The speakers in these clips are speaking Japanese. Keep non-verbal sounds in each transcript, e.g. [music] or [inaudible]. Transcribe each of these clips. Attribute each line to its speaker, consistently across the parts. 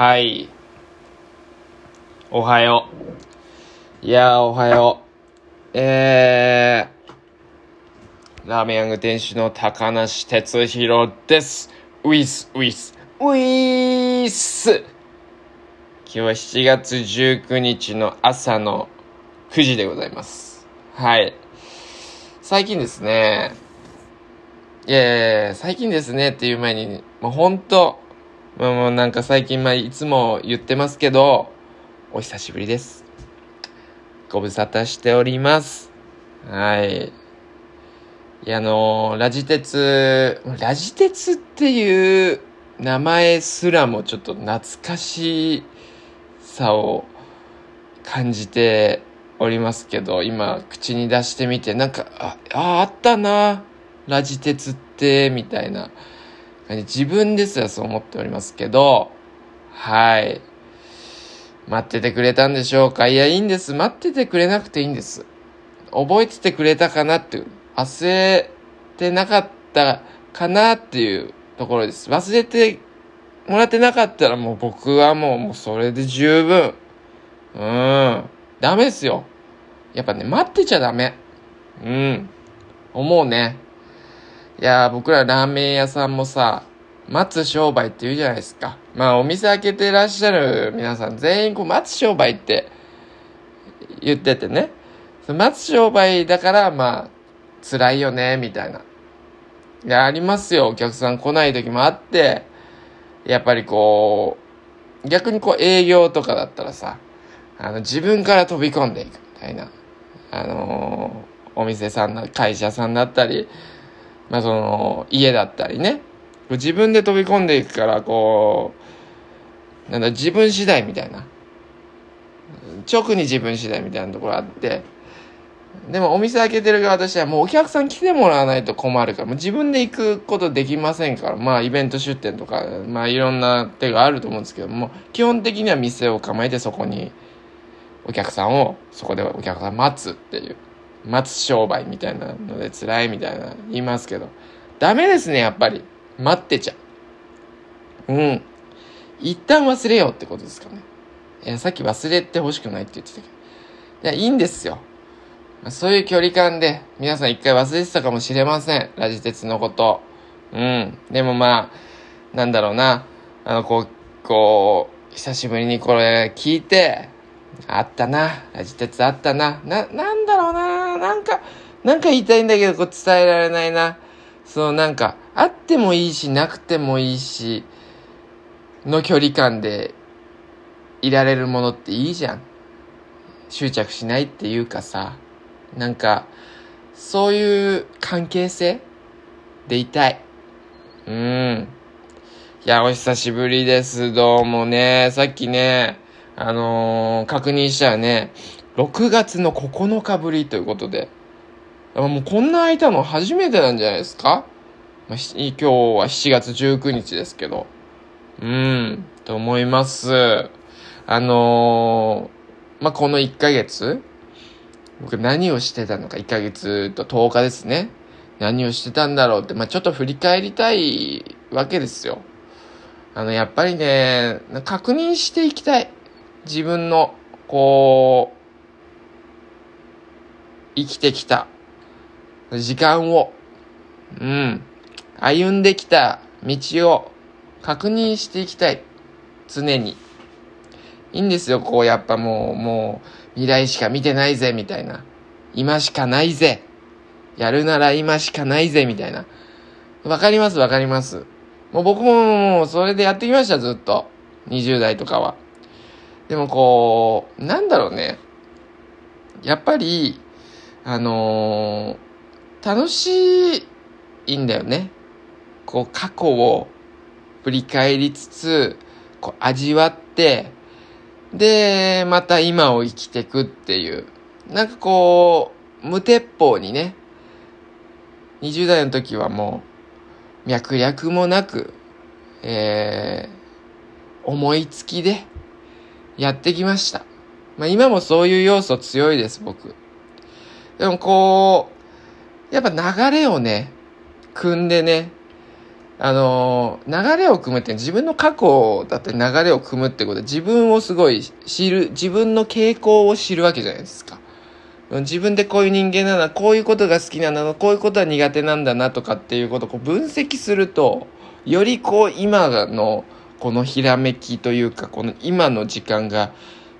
Speaker 1: はい。おはよう。いやー、おはよう。えー、ラーメンヤング店主の高梨哲弘です。ウィス、ウィス、ウィス今日は7月19日の朝の9時でございます。はい。最近ですね、いやいや最近ですねっていう前に、もうほんと、もうもうなんか最近、まあ、いつも言ってますけど、お久しぶりです。ご無沙汰しております。はい。いや、あのーラジ鉄、ラジ鉄っていう名前すらもちょっと懐かしさを感じておりますけど、今口に出してみて、なんか、あ、ああったな、ラジ鉄って、みたいな。自分ですらそう思っておりますけど、はい。待っててくれたんでしょうか？いや、いいんです。待っててくれなくていいんです。覚えててくれたかなっていう、忘れてなかったかなっていうところです。忘れてもらってなかったらもう僕はもう、もうそれで十分。うん。ダメですよ。やっぱね、待ってちゃダメ。うん。思うね。いやー、僕らラーメン屋さんもさ、待つ商売って言うじゃないですか。まあ、お店開けてらっしゃる皆さん全員こう待つ商売って言っててね。待つ商売だから、まあ、辛いよね、みたいな。いや、ありますよ。お客さん来ない時もあって、やっぱりこう、逆にこう営業とかだったらさ、あの、自分から飛び込んでいくみたいな。あのーお店さんな、会社さんだったり、まあその、家だったりね。自分で飛び込んでいくから、こう、なんだ、自分次第みたいな。直に自分次第みたいなところあって、でもお店開けてる側としてはもうお客さん来てもらわないと困るから、もう自分で行くことできませんから、まあイベント出店とか、まあいろんな手があると思うんですけども、基本的には店を構えてそこにお客さんを、そこでお客さん待つっていう、待つ商売みたいなので辛いみたいな言いますけど、ダメですね、やっぱり。待ってちゃう。うん。一旦忘れようってことですかね。いや、さっき忘れてほしくないって言ってたけど。いや、いいんですよ。そういう距離感で、皆さん一回忘れてたかもしれません。ラジ鉄のこと。うん。でもまあ、なんだろうな。あの、こう、こう、久しぶりにこれ聞いて、あったな。ラジ鉄あったな。な、なんだろうな。なんか、なんか言いたいんだけど、こう伝えられないな。そう、なんか、あってもいいし、なくてもいいし、の距離感でいられるものっていいじゃん。執着しないっていうかさ、なんか、そういう関係性でいたい。うん。いや、お久しぶりです。どうもね。さっきね、あのー確認したらね、6月の9日ぶりということで。もうこんな空いたの初めてなんじゃないですか、ま、今日は7月19日ですけど。うん、と思います。あのーまあ、この1ヶ月、僕何をしてたのか、1ヶ月と10日ですね。何をしてたんだろうって、まあ、ちょっと振り返りたいわけですよ。あの、やっぱりね、確認していきたい。自分の、こう、生きてきた時間を、うん、歩んできた道を確認していきたい。常に。いいんですよ、こう、やっぱもう、もう、未来しか見てないぜ、みたいな。今しかないぜ。やるなら今しかないぜ、みたいな。わかります、わかります。もう僕も、それでやってきました、ずっと。20代とかは。でもこう、なんだろうね。やっぱり、あのー楽しいんだよね。こう、過去を振り返りつつ、こう、味わって、で、また今を生きてくっていう。なんかこう、無鉄砲にね、20代の時はもう、脈略もなく、えー、思いつきでやってきました。まあ今もそういう要素強いです、僕。でもこう、やっぱ流れをね、組んでね、あのー、流れを組むって自分の過去だって流れを組むってことで自分をすごい知る、自分の傾向を知るわけじゃないですか。自分でこういう人間なんだ、こういうことが好きなんだ、こういうことは苦手なんだなとかっていうことをこう分析すると、よりこう今のこのひらめきというか、この今の時間が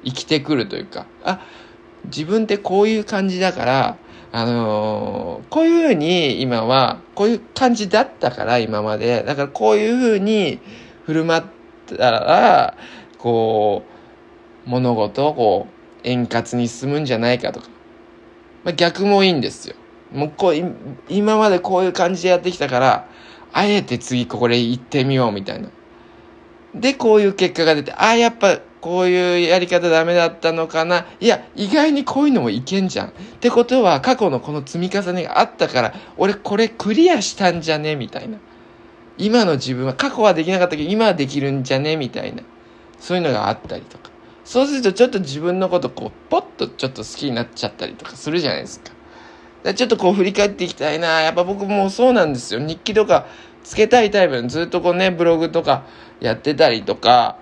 Speaker 1: 生きてくるというか、あ、自分ってこういう感じだから、あのー、こういうふうに今は、こういう感じだったから今まで、だからこういうふうに振る舞ったら、こう、物事をこう、円滑に進むんじゃないかとか、まあ、逆もいいんですよ。もうこう、今までこういう感じでやってきたから、あえて次ここで行ってみようみたいな。で、こういう結果が出て、ああ、やっぱこういうやり方ダメだったのかな。いや、意外にこういうのもいけんじゃん。ってことは、過去のこの積み重ねがあったから、俺これクリアしたんじゃね？みたいな。今の自分は、過去はできなかったけど、今はできるんじゃね？みたいな。そういうのがあったりとか。そうするとちょっと自分のことこう、ポッとちょっと好きになっちゃったりとかするじゃないですか。ちょっとこう振り返っていきたいな。やっぱ僕もそうなんですよ。日記とかつけたいタイプのずっとこうね、ブログとかやってたりとか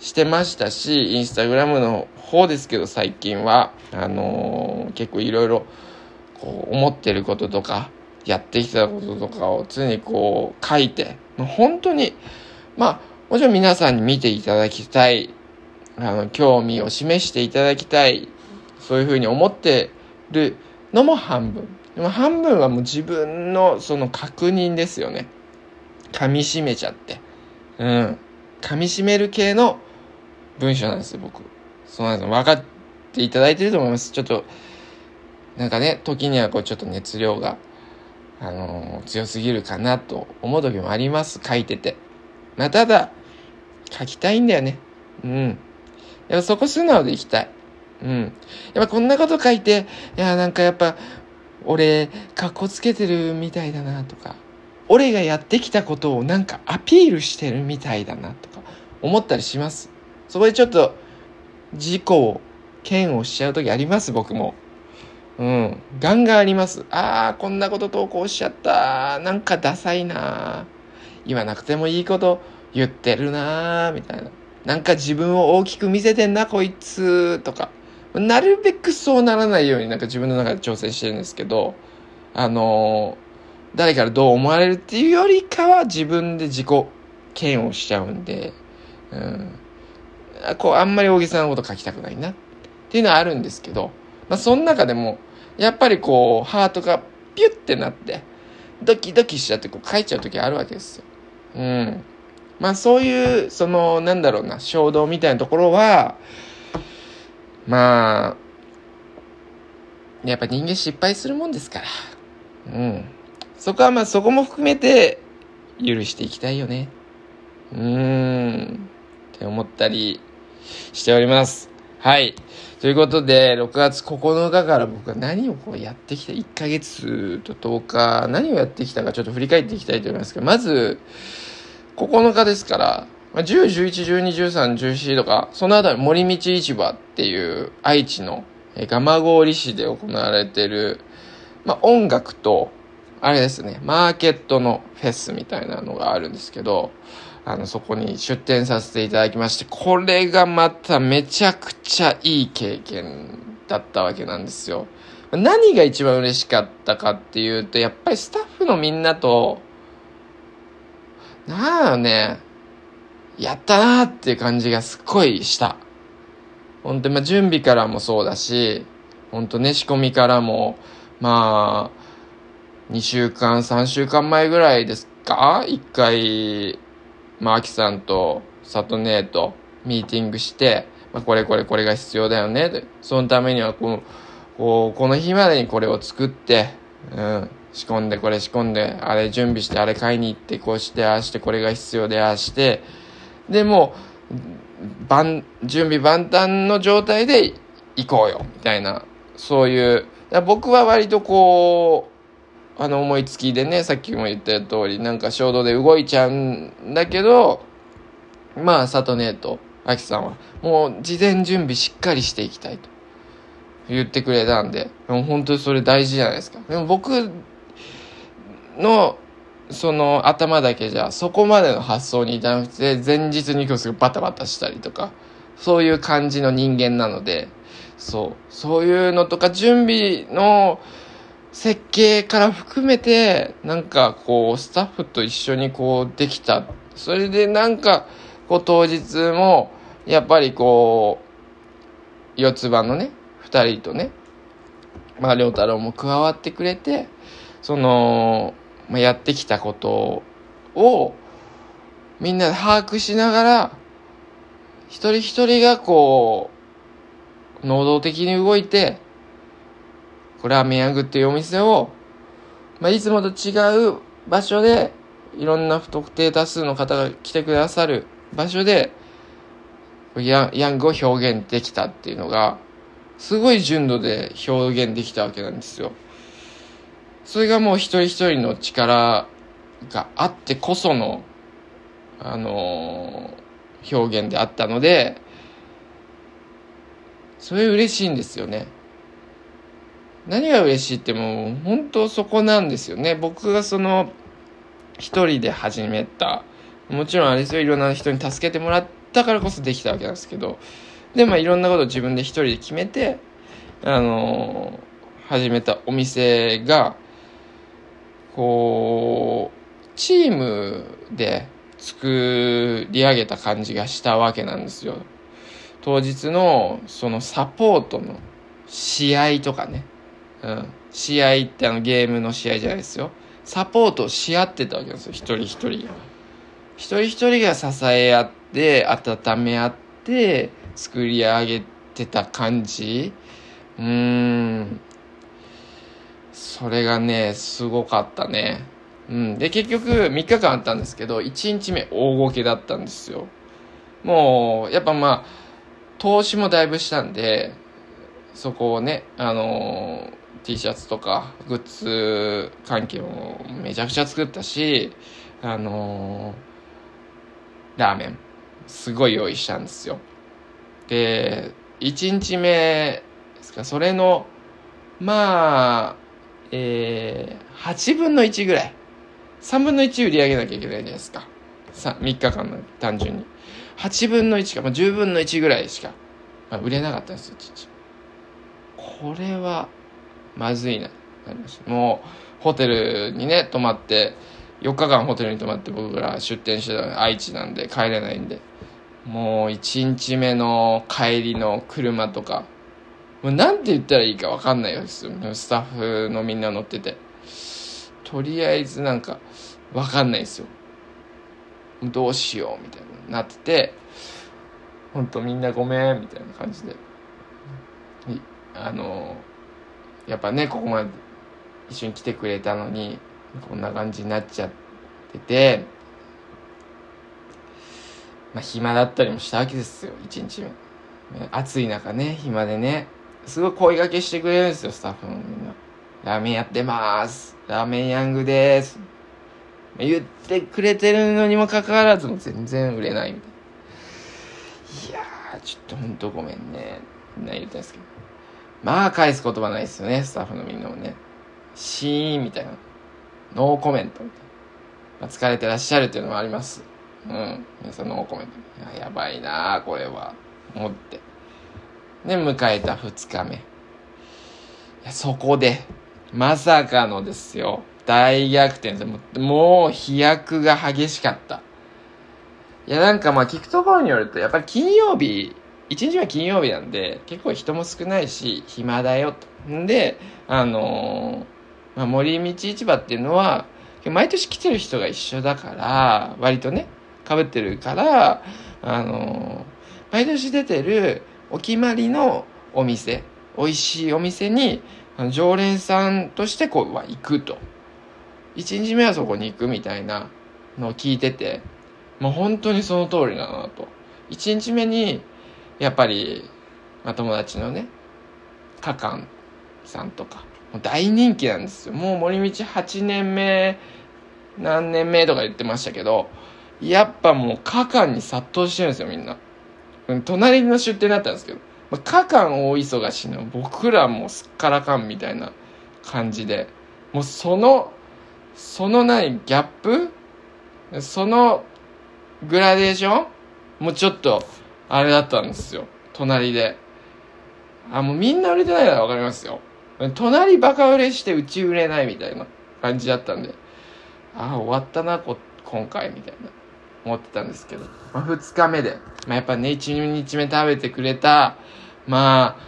Speaker 1: してましたし、インスタグラムの方ですけど最近は、あのー、結構いろいろこう思ってることとか、やってきたこととかを常にこう書いて、本当に、まあ、もちろん皆さんに見ていただきたいあの、興味を示していただきたい、そういうふうに思ってるのも半分。でも半分はもう自分のその確認ですよね。噛み締めちゃって。うん。噛み締める系の文章なんですよ、僕。そうなんですよ。分かっていただいてると思います。ちょっと、なんかね、時にはこうちょっと熱量が、あのー、強すぎるかなと思う時もあります。書いてて。まあ、ただ、書きたいんだよね。うん。やっぱそこ素直でいきたい。うん。やっぱこんなこと書いて、いや、なんかやっぱ、俺、かっこつけてるみたいだなとか、俺がやってきたことをなんかアピールしてるみたいだなとか、思ったりします。そこでちょっと、自己を、嫌悪しちゃう時あります、僕も。うん。ガンガンあります。ああ、こんなこと投稿しちゃった。なんかダサいな。言わなくてもいいこと言ってるなみたいな。なんか自分を大きく見せてんな、こいつ、とか。なるべくそうならないようになんか自分の中で挑戦してるんですけど、あのー、誰からどう思われるっていうよりかは自分で自己嫌悪しちゃうんで、うん。こう、あんまり大げさなこと書きたくないなっていうのはあるんですけど、まあ、その中でも、やっぱりこう、ハートがピュッてなって、ドキドキしちゃってこう書いちゃう時あるわけですよ。うん。まあそういう、その、なんだろうな、衝動みたいなところは、まあ、やっぱ人間失敗するもんですから。うん。そこはまあそこも含めて、許していきたいよね。うーん。って思ったりしております。はい。ということで、6月9日から僕は何をこうやってきた、1ヶ月と10日、何をやってきたかちょっと振り返っていきたいと思いますけど、まず、9日ですから、10、11、12、13、14とか、そのあたり森道市場っていう愛知の蒲郡市で行われてる、まあ、音楽と、あれですね、マーケットのフェスみたいなのがあるんですけど、あの、そこに出展させていただきまして、これがまためちゃくちゃいい経験だったわけなんですよ。何が一番嬉しかったかっていうと、やっぱりスタッフのみんなと、なんだね、やったなーっていう感じがすっごいした。本当に、ま、準備からもそうだし、本当ね、仕込みからも、まあ、2週間、3週間前ぐらいですか？一回、まあ、アキさんと、サトネーと、ミーティングして、まあ、これこれこれが必要だよね。で、そのためには、この、こう、この日までにこれを作って、うん、仕込んでこれ仕込んであれ準備してあれ買いに行ってこうしてああしてこれが必要でああしてでもう準備万端の状態で行こうよみたいなそういう僕は割とこうあの思いつきでねさっきも言った通りなんか衝動で動いちゃうんだけどまあ里姉とあきさんはもう事前準備しっかりしていきたいと言ってくれたんで、でも本当にそれ大事じゃないですか。でも僕の、その頭だけじゃそこまでの発想に至らなくて前日に行くすぐバタバタしたりとかそういう感じの人間なのでそうそういうのとか準備の設計から含めてなんかこうスタッフと一緒にこうできた。それでなんかこう当日もやっぱりこう四つ葉のね二人とねまあ良太郎も加わってくれてそのまあ、やってきたことをみんなで把握しながら一人一人がこう能動的に動いてこれはメヤグっていうお店を、まあ、いつもと違う場所でいろんな不特定多数の方が来てくださる場所でヤヤングを表現できたっていうのがすごい純度で表現できたわけなんですよ。それがもう一人一人の力があってこその、あのー、表現であったので、それ嬉しいんですよね。何が嬉しいってもう本当そこなんですよね。僕がその一人で始めた。もちろんあれですよ、いろんな人に助けてもらったからこそできたわけなんですけど。で、まあいろんなことを自分で一人で決めて、あのー、始めたお店が、こう、チームで作り上げた感じがしたわけなんですよ。当日のそのサポートの試合とかね。うん。試合ってあのゲームの試合じゃないですよ。サポートし合ってたわけですよ。一人一人が。一人一人が支え合って、温め合って、作り上げてた感じ。うーん。それがね、すごかったね。うん。で、結局3日間あったんですけど、1日目大ごけだったんですよ。もう、やっぱまあ、投資もだいぶしたんで、そこをね、あのー、T シャツとかグッズ関係もめちゃくちゃ作ったし、あのー、ラーメン、すごい用意したんですよ。で、1日目ですか、それの、まあ、えー、8分の1ぐらい。3分の1売り上げなきゃいけないじゃないですか。3, 3日間の単純に。8分の1か、まあ、10分の1ぐらいしか、まあ、売れなかったんですよ、父。これは、まずいな、もう、ホテルにね、泊まって、4日間ホテルに泊まって僕ら出店してた愛知なんで帰れないんで、もう1日目の帰りの車とか、もうなんて言ったらいいかわかんないですよ。スタッフのみんな乗ってて。とりあえずなんか、わかんないですよ。どうしようみたいななってて、ほんとみんなごめんみたいな感じで。あの、やっぱね、ここまで一緒に来てくれたのに、こんな感じになっちゃってて、まあ暇だったりもしたわけですよ、一日目。暑い中ね、暇でね。すごい声掛けしてくれるんですよ、スタッフのみんな。ラーメンやってます。ラーメンヤングです。言ってくれてるのにもかかわらずも全然売れないみたいな。いやー、ちょっとほんとごめんね。みんな言ったんですけど。まあ返す言葉ないですよね、スタッフのみんなもね。シーンみたいな。ノーコメントみたいな。まあ、疲れてらっしゃるっていうのもあります。うん。皆さんノーコメント。や、ばいなー、これは。思って。で、迎えた2日目。そこで、まさかのですよ。大逆転ですもう飛躍が激しかった。いや、なんかまあ聞くところによると、やっぱり金曜日、一日は金曜日なんで、結構人も少ないし、暇だよと。んで、あのー、まあ、森道市場っていうのは、毎年来てる人が一緒だから、割とね、被ってるから、あのー、毎年出てるお決まりのお店、美味しいお店に、常連さんとしてこう、は行くと。一日目はそこに行くみたいなのを聞いてて、もう本当にその通りだなと。一日目に、やっぱり、まあ、友達のね、カカンさんとか、もう大人気なんですよ。もう森道8年目、何年目とか言ってましたけど、やっぱもうカカンに殺到してるんですよ、みんな。隣の出店だったんですけど、まあ、かかん大忙しの僕らもすっからかんみたいな感じで、もうそのその何、ギャップそのグラデーションもうちょっと、あれだったんですよ。隣で。あ、もうみんな売れてないのはわかりますよ。隣バカ売れしてうち売れないみたいな感じだったんで、ああ、終わったな、こ、今回、みたいな、思ってたんですけど。まあ、二日目で、まあ、やっぱね、一日目食べてくれた、ま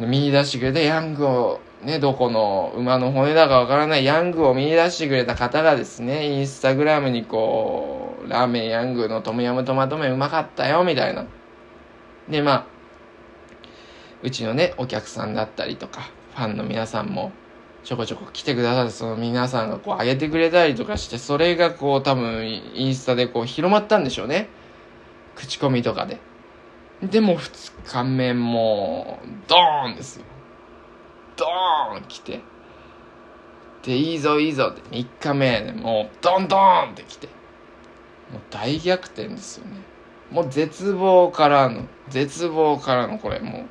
Speaker 1: あ、見出してくれたヤングを、ね、どこの馬の骨だかわからないヤングを見出してくれた方がですね、インスタグラムにこう、ラーメンヤングのトムヤムトマト麺うまかったよ、みたいな。で、まあ、うちのね、お客さんだったりとか、ファンの皆さんも、ちょこちょこ来てくださって、その皆さんがこう上げてくれたりとかして、それがこう多分インスタでこう広まったんでしょうね。口コミとかで。でも二日目も、ドーンですよ。ドーン来て。で、いいぞいいぞって、3日目でもう、ドンドーンって来て。もう大逆転ですよね。もう絶望からの、絶望からのこれもう、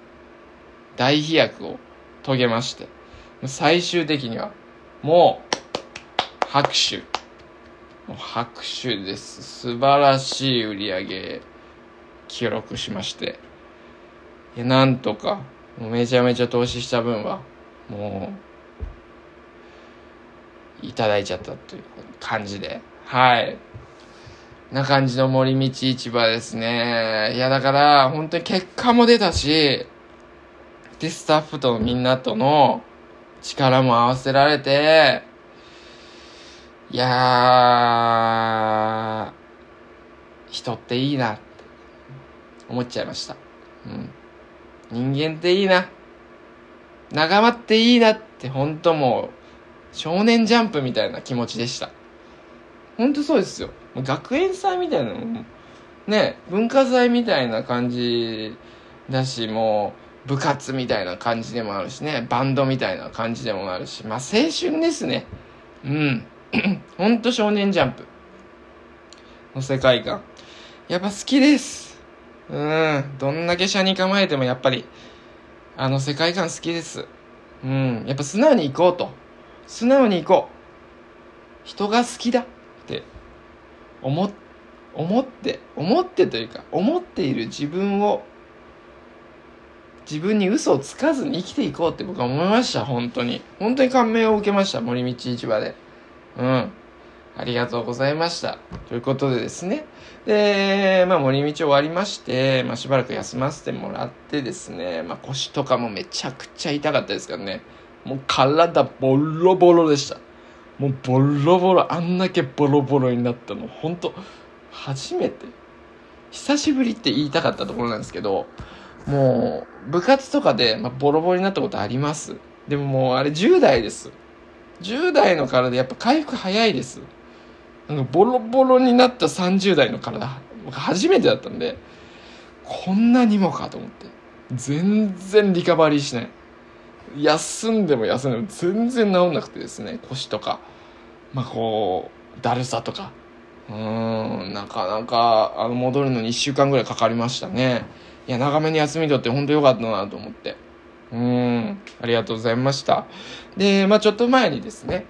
Speaker 1: 大飛躍を遂げまして、最終的には、もう、拍手。もう拍手です。素晴らしい売り上げ、記録しまして。いや、なんとか、めちゃめちゃ投資した分は、もう、いただいちゃったという感じで。はい。な感じの森道市場ですね。いや、だから、本当に結果も出たし、で、スタッフとみんなとの力も合わせられて、いやー、人っていいなって思っちゃいました。うん。人間っていいな。仲間っていいなって本当もう、少年ジャンプみたいな気持ちでした。本当そうですよ。学園祭みたいなのね、文化祭みたいな感じだし、もう、部活みたいな感じでもあるしね、バンドみたいな感じでもあるし、まあ青春ですね。うん。ほんと少年ジャンプの世界観。やっぱ好きです。うん。どんだけ車に構えてもやっぱり、あの世界観好きです。うん。やっぱ素直に行こうと。素直に行こう。人が好きだって思、思って、思ってというか、思っている自分を自分に嘘をつかずに生きていこうって僕は思いました、本当に。本当に感銘を受けました、森道市場で。うん。ありがとうございました。ということでですね。で、まあ森道終わりまして、まあしばらく休ませてもらってですね、まあ腰とかもめちゃくちゃ痛かったですからね。もう体ボロボロでした。もうボロボロ、あんだけボロボロになったの、本当初めて。久しぶりって言いたかったところなんですけど、もう、部活とかで、まあ、ボロボロになったことあります。でももう、あれ10代です。10代の体やっぱ回復早いです。なんかボロボロになった30代の体、僕初めてだったんで、こんなにもかと思って。全然リカバリーしない。休んでも休んでも全然治んなくてですね、腰とか。まあこう、だるさとか。うん、なかなか、あの、戻るのに1週間ぐらいかかりましたね。いや、長めに休み取って本当良かったなと思って。うん、ありがとうございました。で、まあちょっと前にですね、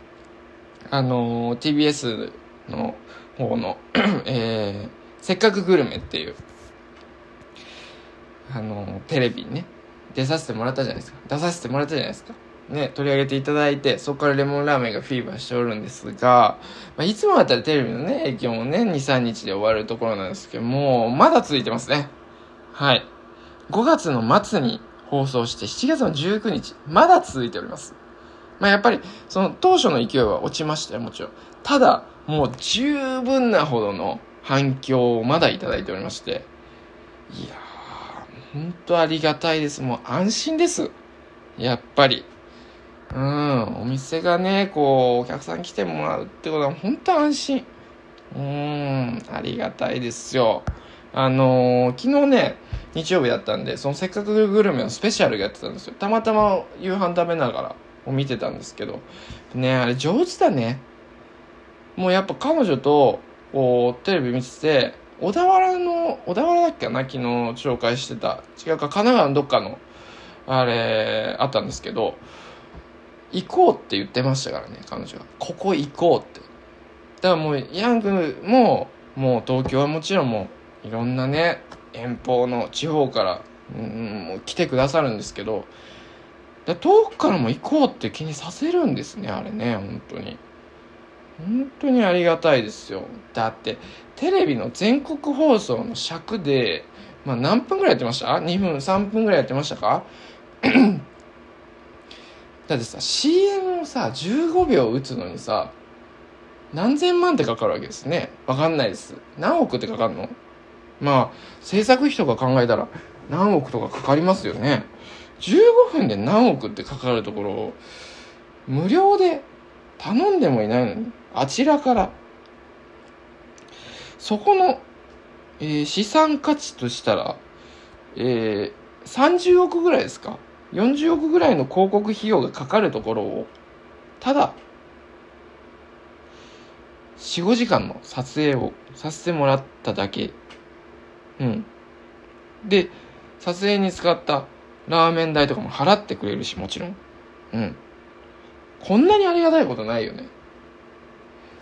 Speaker 1: あの、TBS の方の [clears throat] えー、せっかくグルメっていう、あの、テレビにね、出させてもらったじゃないですか。出させてもらったじゃないですか。ね、取り上げていただいて、そこからレモンラーメンがフィーバーしておるんですが、まあ、いつもだったらテレビのね、影響もね、2、3日で終わるところなんですけども、まだ続いてますね。はい。5月の末に放送して7月の19日、まだ続いております。まあやっぱり、その当初の勢いは落ちましたよ、もちろん。ただ、もう十分なほどの反響をまだいただいておりまして、いやー、ほんとありがたいです。もう安心です。やっぱり。うん、お店がね、こう、お客さん来てもらうってことは本当安心。うーん、ありがたいですよ。あのー、昨日ね、日曜日だったんで、そのせっかくグルメのスペシャルやってたんですよ。たまたま夕飯食べながらを見てたんですけど、ね、あれ上手だね。もうやっぱ彼女と、こう、テレビ見てて、小田原の、小田原だっけな昨日紹介してた。違うか、神奈川のどっかの、あれ、あったんですけど、行こうって言ってましたからね、彼女は。ここ行こうって。だからもう、ヤングも、もう東京はもちろんもう、いろんなね、遠方の地方から、うん、もう来てくださるんですけど、遠くからも行こうって気にさせるんですね、あれね、本当に。本当にありがたいですよ。だって、テレビの全国放送の尺で、まあ何分ぐらいやってました ?2 分、3分ぐらいやってましたか？[clears throat] だってさ、CM をさ、15秒打つのにさ、何千万ってかかるわけですね。わかんないです。何億ってかかるの？まあ、制作費とか考えたら何億とかかかりますよね。15分で何億ってかかるところを、無料で頼んでもいないのに、あちらから、そこの、えー、資産価値としたら、えー、30億ぐらいですか？40億ぐらいの広告費用がかかるところを、ただ、4、5時間の撮影をさせてもらっただけ。うん。で、撮影に使ったラーメン代とかも払ってくれるし、もちろん。うん。こんなにありがたいことないよね。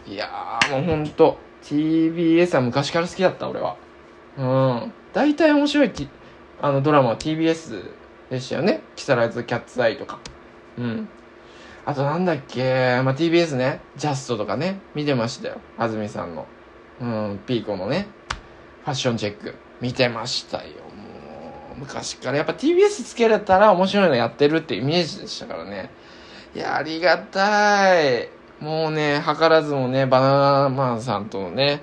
Speaker 1: いやー、もうほんと、TBS は昔から好きだった、俺は。うん。大体面白い、あのドラマは TBS でしたよね。木更津キャッツアイとか。うん。あとなんだっけ、まあ、TBS ね、ジャストとかね、見てましたよ。安住さんの。うん、ピーコのね、ファッションチェック。見てましたよ。もう、昔から。やっぱ TBS つけれたら面白いのやってるってイメージでしたからね。いや、ありがたい。もうね、図らずもね、バナナマンさんとのね、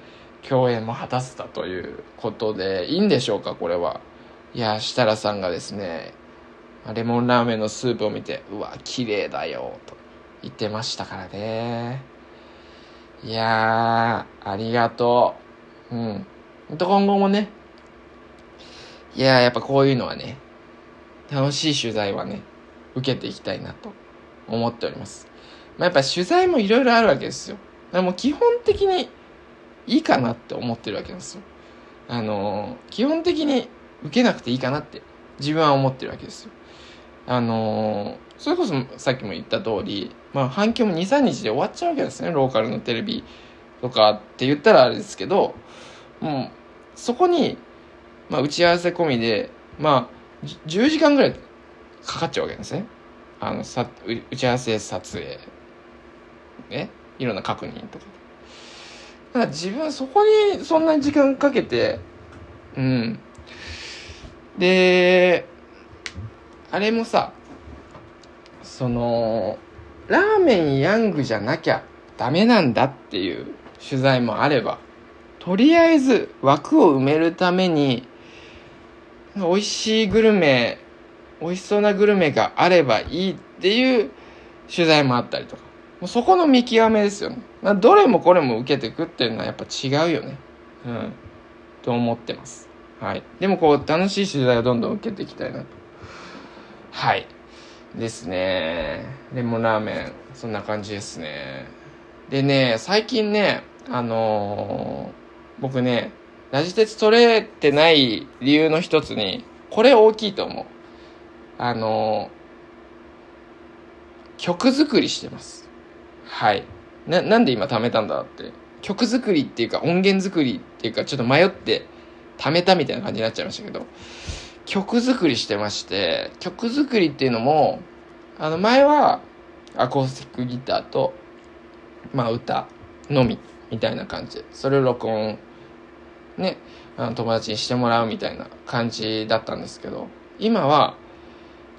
Speaker 1: 共演も果たせたということで、いいんでしょうか、これは。いや、設楽さんがですね、レモンラーメンのスープを見て、うわ、綺麗だよ、と言ってましたからね。いやー、ありがとう。うん。と今後もね、いやー、やっぱこういうのはね、楽しい取材はね、受けていきたいなと思っております。まあ、やっぱ取材もいろいろあるわけですよ。だからもう基本的にいいかなって思ってるわけなんですよ。あの、基本的に受けなくていいかなって自分は思ってるわけですよ。あの、それこそさっきも言った通り、まあ反響も2、3日で終わっちゃうわけですね。ローカルのテレビとかって言ったらあれですけど、もうそこに、まあ打ち合わせ込みで、まあ10時間ぐらいかかっちゃうわけですね。あの、さ、打ち合わせ撮影、ね、いろんな確認とか。だから自分そこにそんなに時間かけて、うん。で、あれもさ、その、ラーメンヤングじゃなきゃダメなんだっていう取材もあれば、とりあえず枠を埋めるために、美味しいグルメ、美味しそうなグルメがあればいいっていう取材もあったりとか。もうそこの見極めですよね。まあ、どれもこれも受けていくっていうのはやっぱ違うよね。うん。と思ってます。はい。でもこう、楽しい取材をどんどん受けていきたいなとはい。ですね。レモンラーメン、そんな感じですね。でね、最近ね、あのー、僕ね、ラジ鉄取れてない理由の一つに、これ大きいと思う。あの、曲作りしてます。はい。な、なんで今貯めたんだって。曲作りっていうか音源作りっていうかちょっと迷って貯めたみたいな感じになっちゃいましたけど、曲作りしてまして、曲作りっていうのも、あの前はアコースティックギターと、まあ歌のみみたいな感じで、それを録音、ね、あの友達にしてもらうみたいな感じだったんですけど、今は、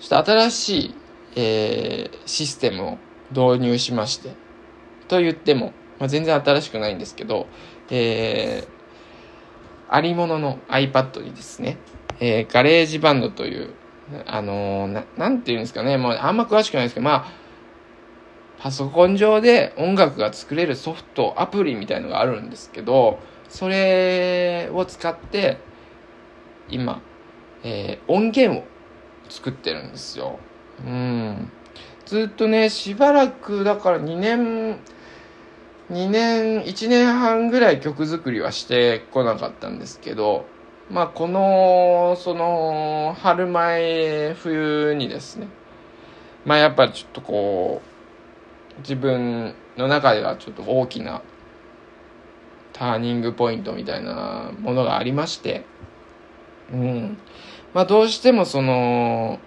Speaker 1: ちょっと新しい、えー、システムを導入しまして、と言っても、まあ、全然新しくないんですけど、えー、ありものの iPad にですね、えー、ガレージバンドという、あのー、な、なんて言うんですかね、もうあんま詳しくないですけど、まあ、パソコン上で音楽が作れるソフト、アプリみたいのがあるんですけど、それを使って、今、えー、音源を作ってるんですよ。うん。ずっとね、しばらく、だから2年、2年、1年半ぐらい曲作りはしてこなかったんですけど、まあ、この、その、春前、冬にですね、まあ、やっぱりちょっとこう自分の中ではちょっと大きなターニングポイントみたいなものがありまして、うん。まあどうしてもその、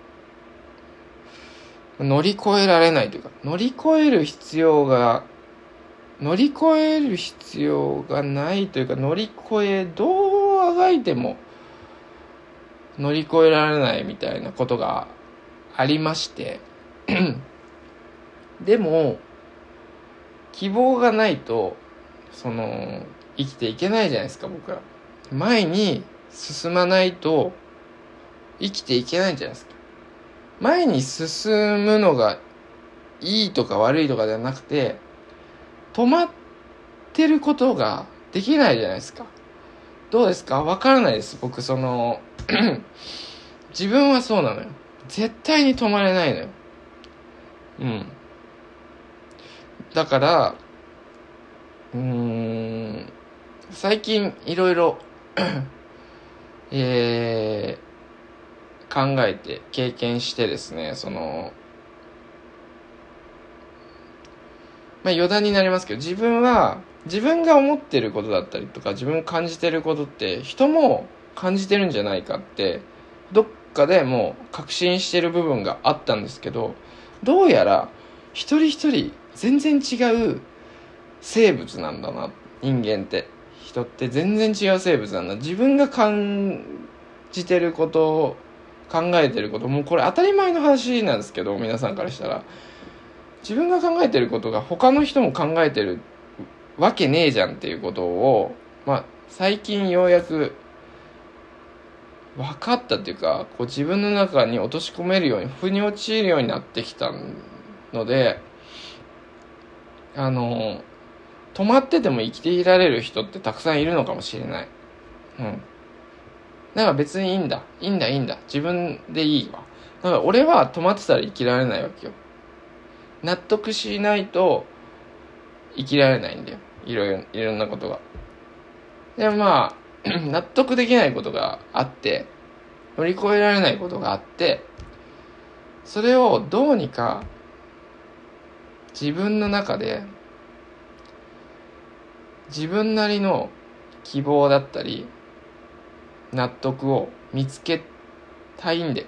Speaker 1: 乗り越えられないというか、乗り越える必要が、乗り越える必要がないというか、乗り越え、どうあがいても乗り越えられないみたいなことがありまして [clears throat] でも、希望がないと、その、生きていけないじゃないですか、僕ら。前に進まないと、生きていけないんじゃないですか。前に進むのがいいとか悪いとかではなくて、止まってることができないじゃないですか。どうですか？わからないです。僕、その [clears throat] 自分はそうなのよ。絶対に止まれないのよ。うん。だから、うーん、最近いろいろえー、考えて経験してですね、その、まあ余談になりますけど、自分は、自分が思ってることだったりとか、自分感じてることって、人も感じてるんじゃないかって、どっかでもう確信してる部分があったんですけど、どうやら、一人一人全然違う生物なんだな、人間って。人って全然違う生物なんだ。自分が感じてること、考えてること、もうこれ当たり前の話なんですけど、皆さんからしたら。自分が考えてることが他の人も考えてるわけねえじゃんっていうことを、まあ、最近ようやく分かったっていうか、こう自分の中に落とし込めるように、腑に陥るようになってきたので、あの、止まってても生きていられる人ってたくさんいるのかもしれない。うん。だか別にいいんだ。いいんだ、いいんだ。自分でいいわ。だから俺は止まってたら生きられないわけよ。納得しないと生きられないんだよ。いろいろ、いろんなことが。でもまあ、[clears throat] 納得できないことがあって、乗り越えられないことがあって、それをどうにか自分の中で自分なりの希望だったり納得を見つけたいんで。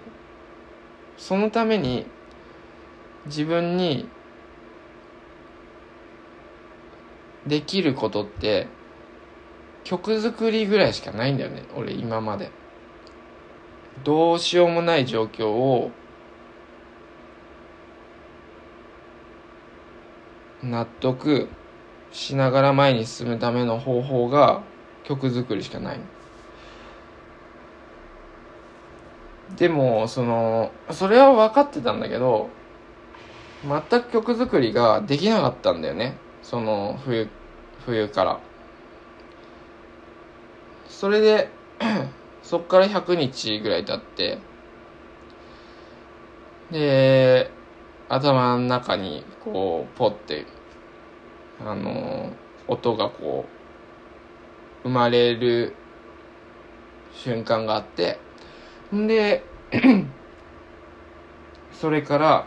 Speaker 1: そのために自分にできることって曲作りぐらいしかないんだよね。俺今まで。どうしようもない状況を納得しながら前に進むための方法が曲作りしかないでもそのそれは分かってたんだけど全く曲作りができなかったんだよね。その冬冬から。それで [clears throat] そっから100日ぐらい経ってで頭の中にこうポッてあの音がこう生まれる瞬間があってんで [clears throat] それから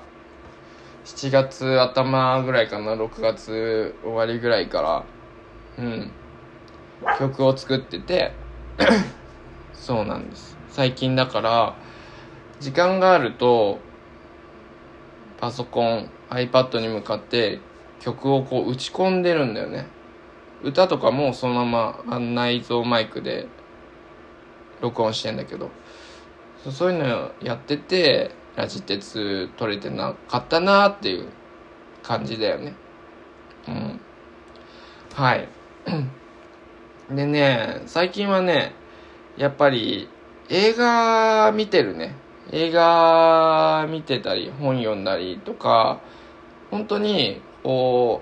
Speaker 1: 7月頭ぐらいかな6月終わりぐらいからうん。曲を作ってて [clears throat] そうなんです。最近だから時間があるとパソコン iPad に向かって曲をこう打ち込んでるんだよね。歌とかもそのまま内蔵マイクで録音してんだけど。そういうのやっててラジ鉄取れてなかったなっていう感じだよね。うん。はい。[clears throat] でね最近はねやっぱり映画見てるね。映画見てたり本読んだりとか本当にこ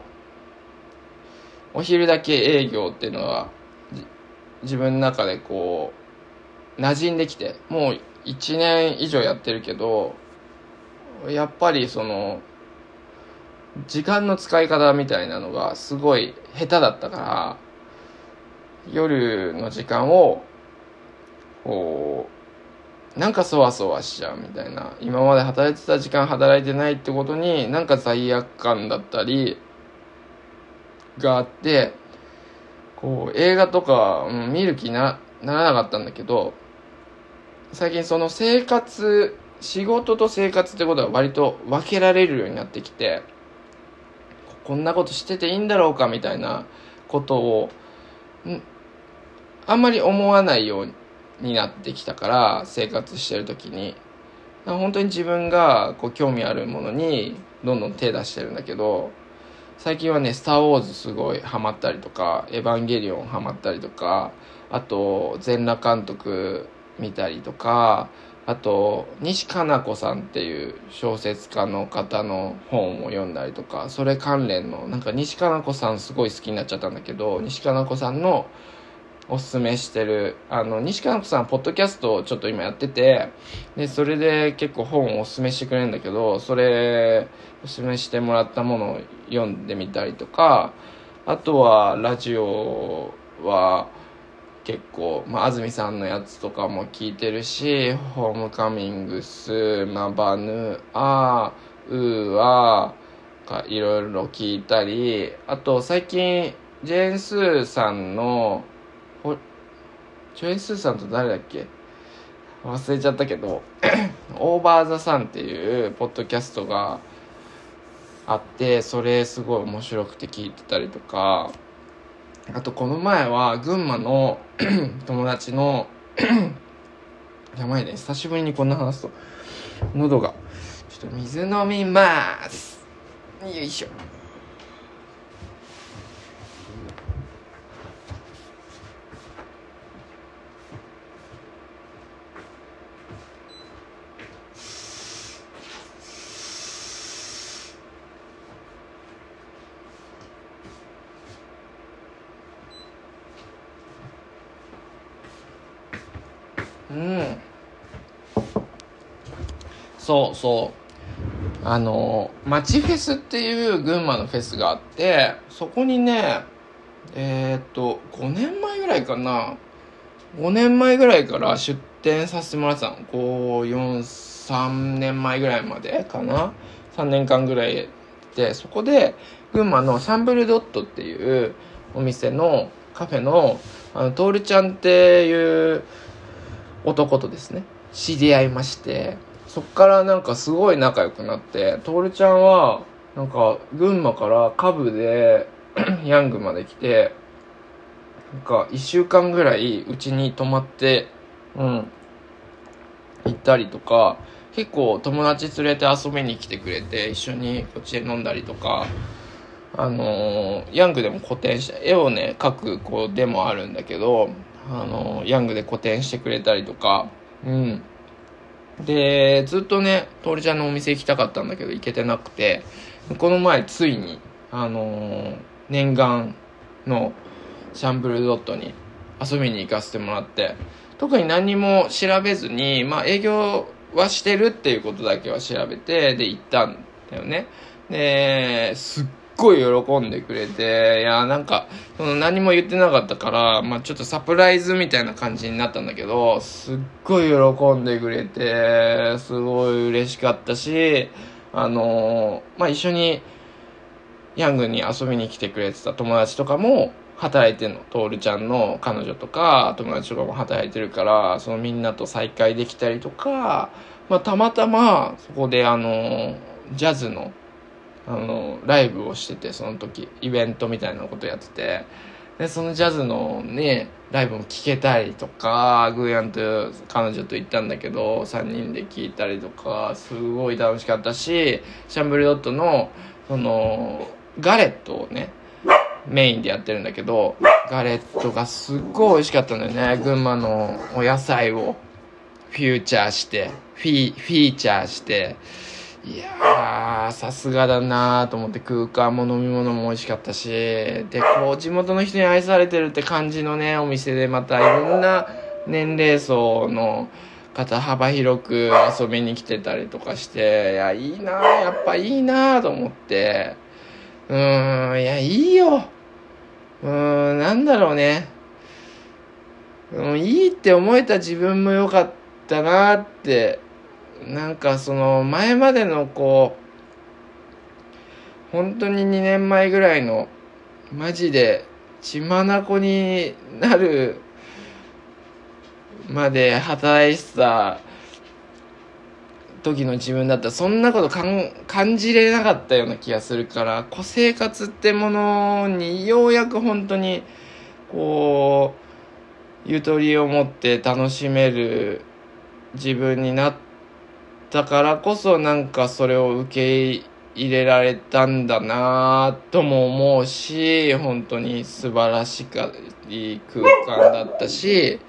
Speaker 1: うお昼だけ営業っていうのは自分の中でこう馴染んできてもう1年以上やってるけどやっぱりその時間の使い方みたいなのがすごい下手だったから夜の時間をこうなんかそわそわしちゃうみたいな。今まで働いてた時間働いてないってことになんか罪悪感だったりがあってこう映画とか、うん、見る気なならなかったんだけど最近その生活仕事と生活ってことは割と分けられるようになってきてこんなことしてていいんだろうかみたいなことをあんまり思わないようになってきたから生活してる時に。本当に自分がこう興味あるものにどんどん手出してるんだけど最近はね「スター・ウォーズ」すごいハマったりとか「エヴァンゲリオン」ハマったりとかあと全裸監督見たりとかあと西加奈子さんっていう小説家の方の本を読んだりとかそれ関連のなんか西加奈子さんすごい好きになっちゃったんだけど西加奈子さんのおすすめしてるあの西加奈子さんポッドキャストをちょっと今やっててでそれで結構本をおすすめしてくれるんだけどそれおすすめしてもらったものを読んでみたりとかあとはラジオは結構、まあ、安住さんのやつとかも聞いてるし、ホームカミングス、マバヌ、アー、ウーアー、いろいろ聞いたり、あと最近、ジェーン・スーさんの、ジェーン・スーさんと誰だっけ？忘れちゃったけど、[clears throat] オーバー・ザ・サンっていうポッドキャストがあって、それすごい面白くて聞いてたりとか、あとこの前は群馬の [clears throat] 友達の [clears throat] やばいね久しぶりにこんな話すと喉が。ちょっと水飲みます。よいしょうんそう。あの町フェスっていう群馬のフェスがあってそこにねえー、っと5年前ぐらいかな。5年前ぐらいから出店させてもらってたの。543年前ぐらいまでかな。3年間ぐらいで。そこで群馬のシャンブルドットっていうお店のカフェのあのトールちゃんっていう男とですね知り合いまして。そっからなんかすごい仲良くなって徹ちゃんはなんか群馬からカブで [clears throat] ヤングまで来てなんか1週間ぐらいうちに泊まってうん行ったりとか結構友達連れて遊びに来てくれて一緒にこっちで飲んだりとかあのー、ヤングでも個展して絵をね描く子でもあるんだけどあのヤングで個展してくれたりとかうん。でずっとね徹ちゃんのお店行きたかったんだけど行けてなくてこの前ついにあの念願のシャンブルドットに遊びに行かせてもらって特に何も調べずにまあ営業はしてるっていうことだけは調べてで行ったんだよね。ですっごい喜んでくれて、いや、なんか、その何も言ってなかったから、まあちょっとサプライズみたいな感じになったんだけど、すっごい喜んでくれて、すごい嬉しかったし、あのまあ一緒に、ヤングに遊びに来てくれてた友達とかも、働いてんの。トールちゃんの彼女とか、友達とかも働いてるから、そのみんなと再会できたりとか、まあたまたま、そこであのジャズのあのライブをしててその時イベントみたいなことやっててでそのジャズのねライブも聴けたりとかグーヤンと彼女と行ったんだけど3人で聴いたりとかすごい楽しかったしシャンブルドットのそのガレットをねメインでやってるんだけどガレットがすっごい美味しかったんだよね。群馬のお野菜をフューチャーしてフィフィーチャーしていやー、さすがだなと思って空間も飲み物も美味しかったし、で、こう地元の人に愛されてるって感じのね、お店でまたいろんな年齢層の方幅広く遊びに来てたりとかして、いや、いいなやっぱいいなと思って、うーん、いや、いいよ。うーん、なんだろうね。うん、いいって思えた自分も良かったなってなんかその前までのこう本当に2年前ぐらいのマジで血眼になるまで働いてた時の自分だった。らそんなこと感じれなかったような気がするから個生活ってものにようやく本当にこうゆとりを持って楽しめる自分になってたからこそなんかそれを受け入れられたんだなとも思うし本当に素晴らしかいい空間だったし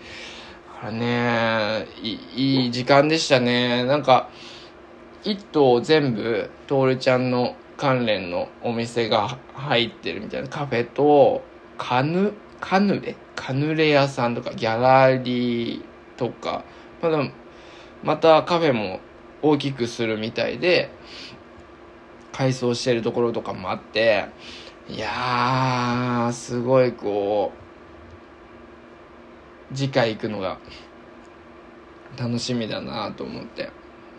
Speaker 1: あねいい時間でしたね。なんか一棟全部徹ちゃんの関連のお店が入ってるみたいな。カフェとカヌカヌレ？カヌレ屋さんとかギャラリーとか。まだまたカフェも大きくするみたいで改装してるところとかもあっていやーすごいこう次回行くのが楽しみだなと思って。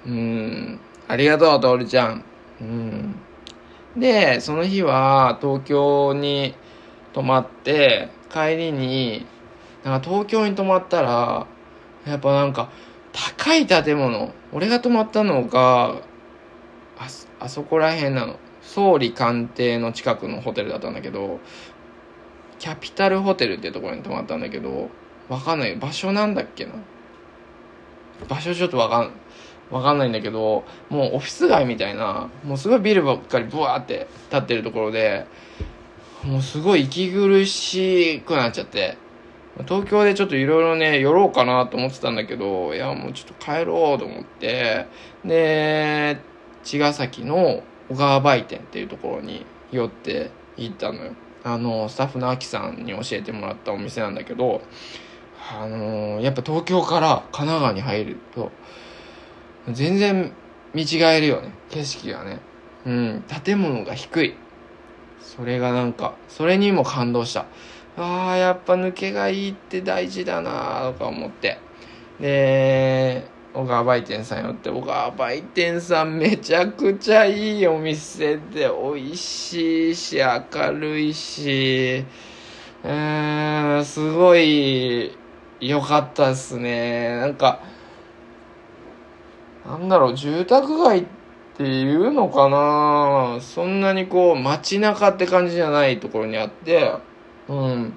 Speaker 1: うん。ありがとう徹ちゃん。うん。でその日は東京に泊まって帰りになんか東京に泊まったらやっぱなんか高い建物。俺が泊まったのがああそこら辺なの。総理官邸の近くのホテルだったんだけどキャピタルホテルっていうところに泊まったんだけどわかんない。場所なんだっけな。場所ちょっとわかんわかんないんだけどもうオフィス街みたいなもうすごいビルばっかりブワーって立ってるところでもうすごい息苦しくなっちゃって。東京でちょっといろいろね、寄ろうかなと思ってたんだけど、いや、もうちょっと帰ろうと思って、で、茅ヶ崎の小川売店っていうところに寄って行ったのよ。あの、スタッフのアキさんに教えてもらったお店なんだけど、あのやっぱ東京から神奈川に入ると、全然見違えるよね。景色がね。うん、建物が低い。それがなんか、それにも感動した。ああ、やっぱ抜けがいいって大事だなとか思って。で、小川売店さん寄って、小川売店さんめちゃくちゃいいお店で美味しいし、明るいし、えーん、すごい良かったですね。なんか、なんだろう、住宅街っていうのかなそんなにこう街中って感じじゃないところにあって、うん。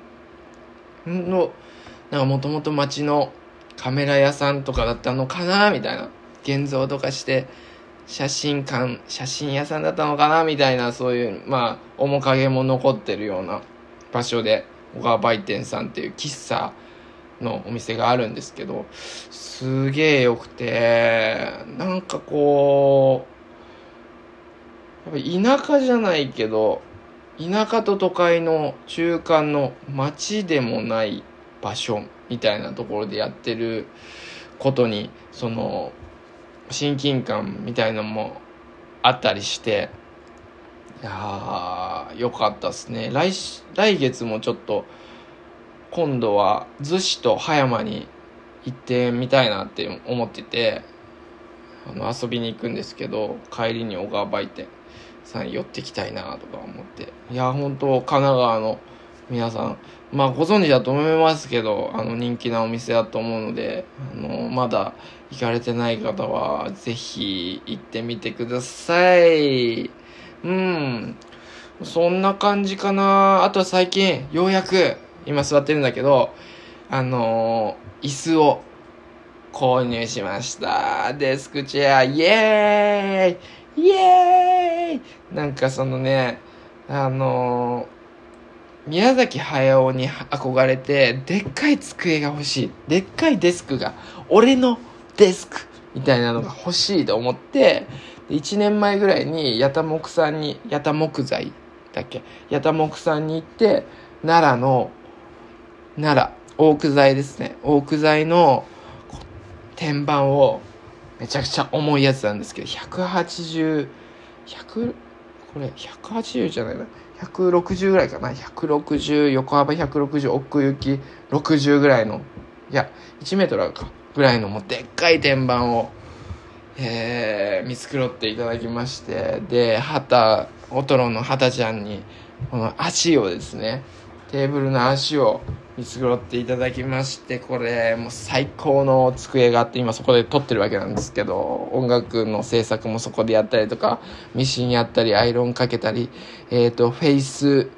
Speaker 1: のなんかもともと町のカメラ屋さんとかだったのかなみたいな現像とかして写真館写真屋さんだったのかなみたいなそういうまあ面影も残ってるような場所で小川売店さんっていう喫茶のお店があるんですけどすげえ良くてなんかこうやっぱ田舎じゃないけど田舎と都会の中間の町でもない場所みたいなところでやってることにその親近感みたいのもあったりしていやーよかったっすね。来来月もちょっと今度は逗子と葉山に行ってみたいなって思っててあの遊びに行くんですけど帰りに小川売店さん寄ってきたいなとか思って。いや本当神奈川の皆さん。まあご存知だと思いますけどあの人気なお店だと思うのであのまだ行かれてない方はぜひ行ってみてください。うん。そんな感じかな。あとは最近ようやく今座ってるんだけどあの椅子を購入しました。デスクチェアイエーイ。イエーイなんかそのね、あのー、宮崎駿に憧れて、でっかい机が欲しい。でっかいデスクが、俺のデスクみたいなのが欲しいと思って、1年前ぐらいに八田木さんに、八田木材だっけ？八田木さんに行って、奈良の、奈良、大久材ですね。大久材の天板をめちゃくちゃ重いやつなんですけど、180、100、これ180じゃないな。160ぐらいかな。160、横幅160、奥行き60ぐらいの。いや、1メートルあるか。ぐらいのもうでっかい天板を、えー、見繕っていただきましてで旗オトロの旗ちゃんにこの足をですねテーブルの足を見繕っていただきましてこれもう最高の机があって今そこで撮ってるわけなんですけど音楽の制作もそこでやったりとかミシンやったりアイロンかけたりえっ、ー、とフェイスフ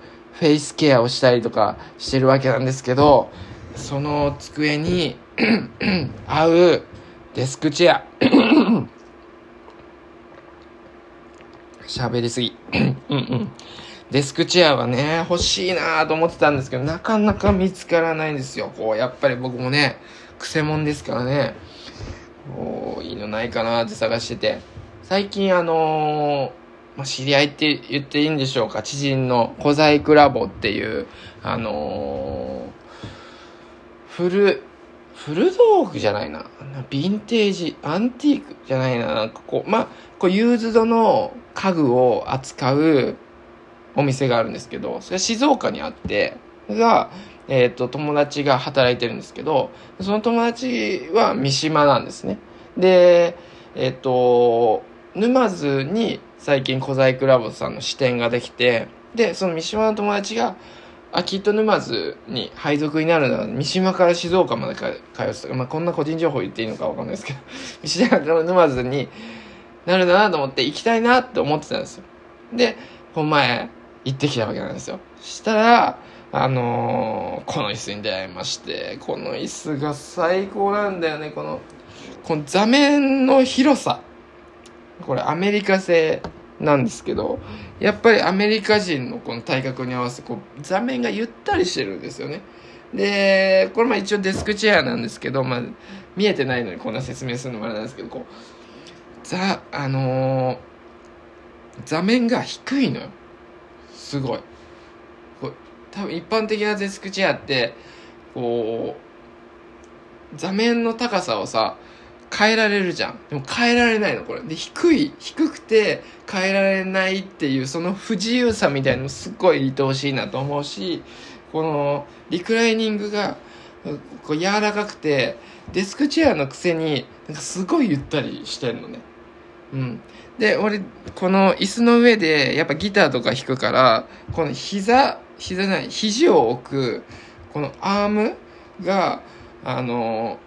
Speaker 1: ェイスケアをしたりとかしてるわけなんですけどその机に [coughs] 合うデスクチェア [coughs] 喋りすぎ。うんうん。デスクチェアはね、欲しいなと思ってたんですけど、なかなか見つからないんですよ。こう、やっぱり僕もね、くせ者ですからね、こう、いいのないかなって探してて。最近あのー、まあ、知り合いって言っていいんでしょうか、知人の小細工ラボっていう、あのー、フル、フル道具じゃないな。ヴィンテージ、アンティークじゃないな。なんかこう、まあ、こう、ユーズドの家具を扱う、お店があるんですけど、それ静岡にあって、が、えっ、ー、と、友達が働いてるんですけど、その友達は三島なんですね。で、えっ、ー、と、沼津に最近小細工ラボさんの支店ができて、で、その三島の友達が、あ、きっと沼津に配属になるのは、三島から静岡まで通ってた。まあ、こんな個人情報言っていいのかわかんないですけど、[laughs] 三島から沼津になるなと思って行きたいなって思ってたんですよ。で、この前、行ってきたわけなんですよ。したら、あのー、この椅子に出会いまして、この椅子が最高なんだよね、この、この座面の広さ。これアメリカ製なんですけど、やっぱりアメリカ人のこの体格に合わせて、こう、座面がゆったりしてるんですよね。で、これまあ一応デスクチェアなんですけど、まあ、見えてないのにこんな説明するのもあれなんですけど、こう、座、あのー、座面が低いのよ。すごい。こ多分一般的なデスクチェアってこう座面の高さをさ変えられるじゃん。でも変えられないのこれ。で低い低くて変えられないっていうその不自由さみたいのすっごい愛おしいなと思うしこのリクライニングがこう柔らかくてデスクチェアのくせになんかすごいゆったりしてんのね。うん。で、俺、この椅子の上で、やっぱギターとか弾くから、この膝、膝じゃない、肘を置く、このアームが、あの、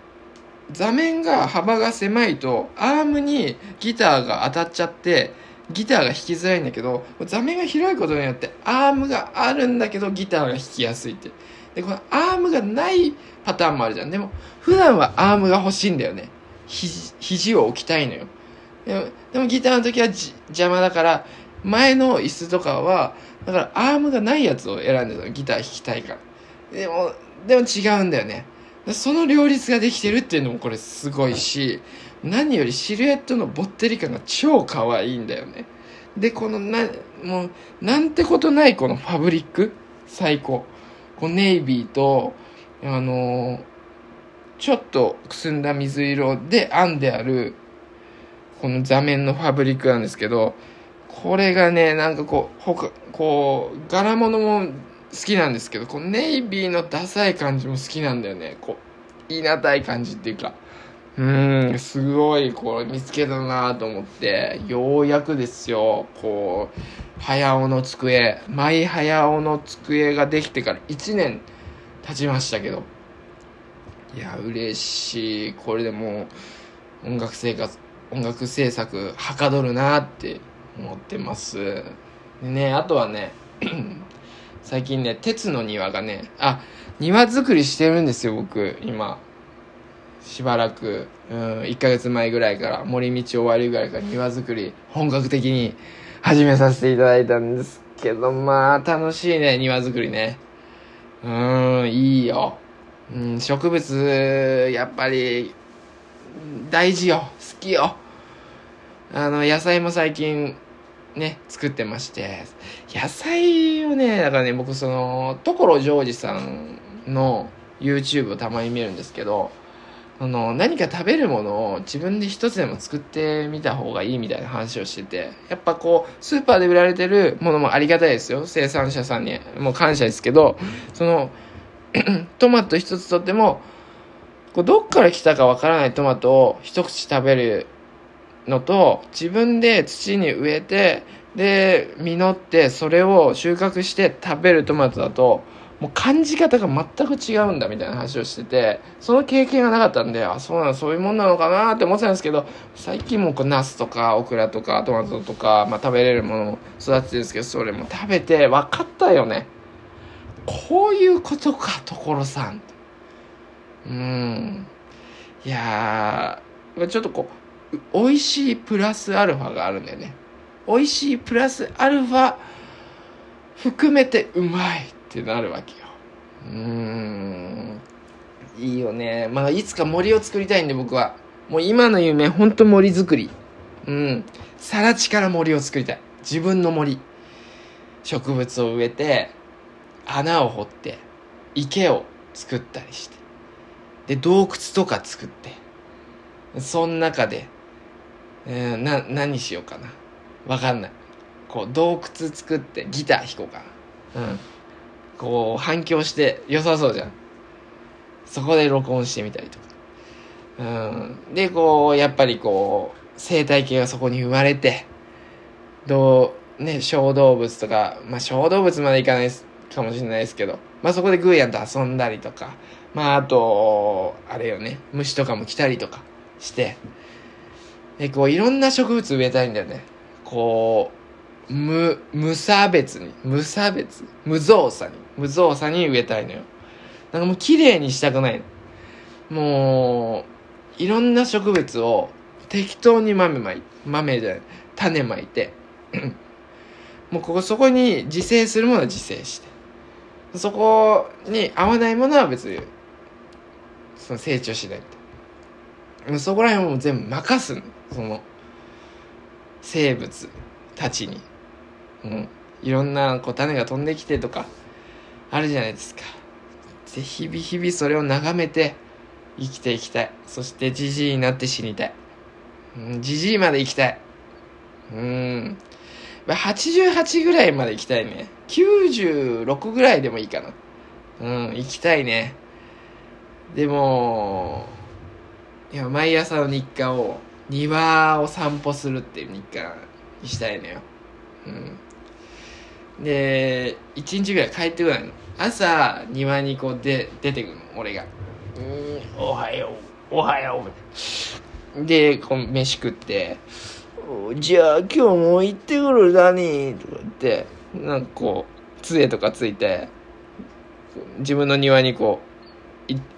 Speaker 1: 座面が幅が狭いと、アームにギターが当たっちゃって、ギターが弾きづらいんだけど、座面が広いことによって、アームがあるんだけど、ギターが弾きやすいって。で、このアームがないパターンもあるじゃん。でも、普段はアームが欲しいんだよね。肘を置きたいのよ。でもでもギターの時は邪魔だから前の椅子とかはだからアームがないやつを選んでたのギター弾きたいから。でもでも違うんだよね。その両立ができてるっていうのもこれすごいし何よりシルエットのぼってり感が超可愛いんだよね。でこのなもうなんてことないこのファブリック最高。このネイビーとあのちょっとくすんだ水色で編んであるこの座面のファブリックなんですけど、これがね、なんかこう、ほか、こう、柄物も好きなんですけど、このネイビーのダサい感じも好きなんだよね。こう、いなたい感じっていうか。うーん、すごい、これ見つけたなと思って、ようやくですよ、こう、早尾の机、マイ早尾の机ができてから1年経ちましたけど、いや、嬉しい。これでもう、音楽生活音楽制作はかどるなって思ってます。でねあとはね [clears throat] 最近ね鉄の庭がねあ庭作りしてるんですよ僕今。しばらく、うん、1ヶ月前ぐらいから森道終わりぐらいから庭作り本格的に始めさせていただいたんですけどまあ楽しいね庭作りね。うんいいよ、うん、植物やっぱり大事よ。きよ。あの、野菜も最近、ね、作ってまして、野菜をね、だからね、僕その、所ジョージさんの YouTube をたまに見るんですけど、あの、何か食べるものを自分で一つでも作ってみた方がいいみたいな話をしてて、やっぱこう、スーパーで売られてるものもありがたいですよ。生産者さんに。もう感謝ですけど、その、[clears throat] トマト一つとっても、こうどっから来たかわからないトマトを一口食べるのと、自分で土に植えて、で、実って、それを収穫して食べるトマトだと、もう感じ方が全く違うんだみたいな話をしてて、その経験がなかったんで、あ、そうなの、そういうもんなのかなって思ってたんですけど、最近もこう、ナスとか、オクラとか、トマトとか、まあ食べれるものも育ててるんですけど、それも食べて分かったよね。こういうことか、所さん。うん。いや、ちょっとこう、美味しいプラスアルファがあるんだよね。美味しいプラスアルファ含めてうまいってなるわけよ。うん。いいよね。まあ、いつか森を作りたいんで僕は。もう今の夢、ほんと森作り。うん。さら地から森を作りたい。自分の森。植物を植えて、穴を掘って、池を作ったりして。で、洞窟とか作って。その中で、えー、な、何しようかな。わかんない。こう、洞窟作ってギター弾こうかな。うん。こう、反響して良さそうじゃん。そこで録音してみたりとか。うん。で、こう、やっぱりこう、生態系がそこに生まれて、どう、ね、小動物とか、まあ、小動物までいかないかもしれないですけど、まあ、そこでグーヤンと遊んだりとか、まあ、あと、あれよね、虫とかも来たりとかして、で、こう、いろんな植物植えたいんだよね。こう、無、無差別に、無差別、無造作に、無造作に植えたいのよ。なんかもう綺麗にしたくないの。もう、いろんな植物を適当に豆まい、豆じゃない、種まいて、[clears throat] もうここ、そこに自生するものは自生して、そこに合わないものは別に、その成長しないと。もうそこら辺も全部任すの。その、生物たちに。うん。いろんなこう種が飛んできてとか、あるじゃないですか。で、日々日々それを眺めて生きていきたい。そしてじじいになって死にたい。じじいまで生きたい。うん。88ぐらいまで行きたいね。96ぐらいでもいいかな。うん、行きたいね。でも、いや、毎朝の日課を、庭を散歩するっていう日課にしたいのよ。うん。で、1日ぐらい帰ってこないの。朝、庭にこうで出てくの、俺が。うん、おはよう、おはよう。で、こう飯食って、じゃあ今日も行ってくるだにとか言って、なんかこう、杖とかついて、自分の庭にこう、